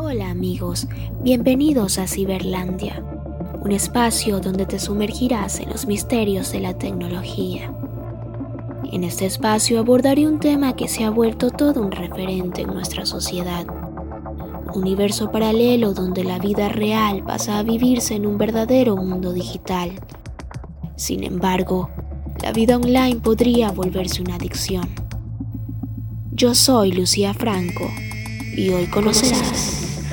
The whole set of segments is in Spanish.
Hola amigos, bienvenidos a Ciberlandia, un espacio donde te sumergirás en los misterios de la tecnología. En este espacio abordaré un tema que se ha vuelto todo un referente en nuestra sociedad. Un universo paralelo donde la vida real pasa a vivirse en un verdadero mundo digital. Sin embargo, la vida online podría volverse una adicción. Yo soy Lucía Franco y hoy conocerás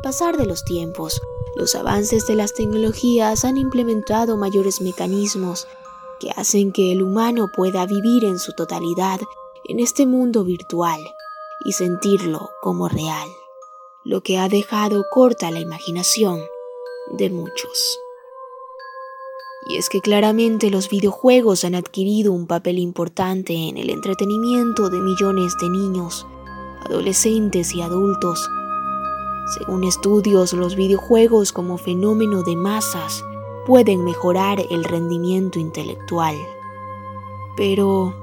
pasar de los tiempos, los avances de las tecnologías han implementado mayores mecanismos que hacen que el humano pueda vivir en su totalidad en este mundo virtual y sentirlo como real, lo que ha dejado corta la imaginación de muchos. Y es que claramente los videojuegos han adquirido un papel importante en el entretenimiento de millones de niños, adolescentes y adultos según estudios, los videojuegos como fenómeno de masas pueden mejorar el rendimiento intelectual. Pero,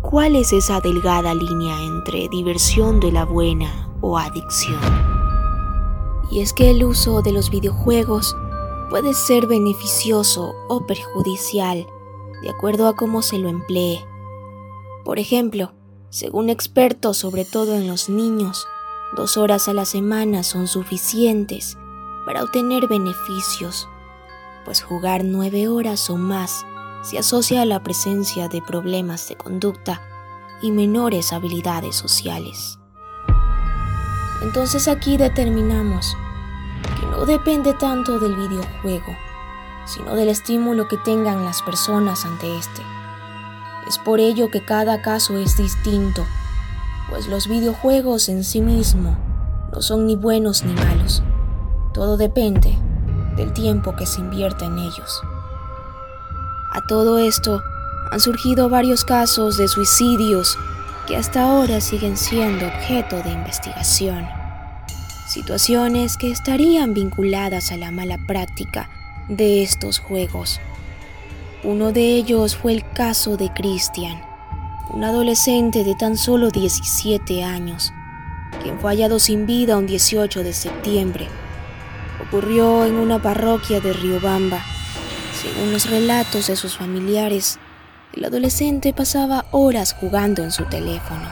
¿cuál es esa delgada línea entre diversión de la buena o adicción? Y es que el uso de los videojuegos puede ser beneficioso o perjudicial de acuerdo a cómo se lo emplee. Por ejemplo, según expertos, sobre todo en los niños, Dos horas a la semana son suficientes para obtener beneficios, pues jugar nueve horas o más se asocia a la presencia de problemas de conducta y menores habilidades sociales. Entonces aquí determinamos que no depende tanto del videojuego, sino del estímulo que tengan las personas ante este. Es por ello que cada caso es distinto pues los videojuegos en sí mismos no son ni buenos ni malos. Todo depende del tiempo que se invierte en ellos. A todo esto han surgido varios casos de suicidios que hasta ahora siguen siendo objeto de investigación. Situaciones que estarían vinculadas a la mala práctica de estos juegos. Uno de ellos fue el caso de Christian, un adolescente de tan solo 17 años, quien fue hallado sin vida un 18 de septiembre. Ocurrió en una parroquia de Riobamba. Según los relatos de sus familiares, el adolescente pasaba horas jugando en su teléfono,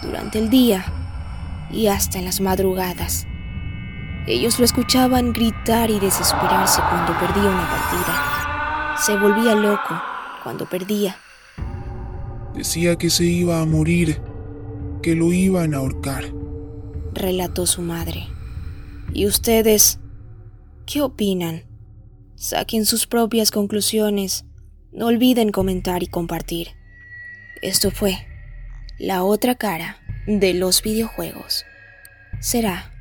durante el día y hasta en las madrugadas. Ellos lo escuchaban gritar y desesperarse cuando perdía una partida. Se volvía loco cuando perdía Decía que se iba a morir, que lo iban a ahorcar. Relató su madre. ¿Y ustedes qué opinan? Saquen sus propias conclusiones. No olviden comentar y compartir. Esto fue la otra cara de los videojuegos. Será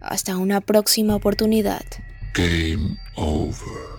hasta una próxima oportunidad. Game over.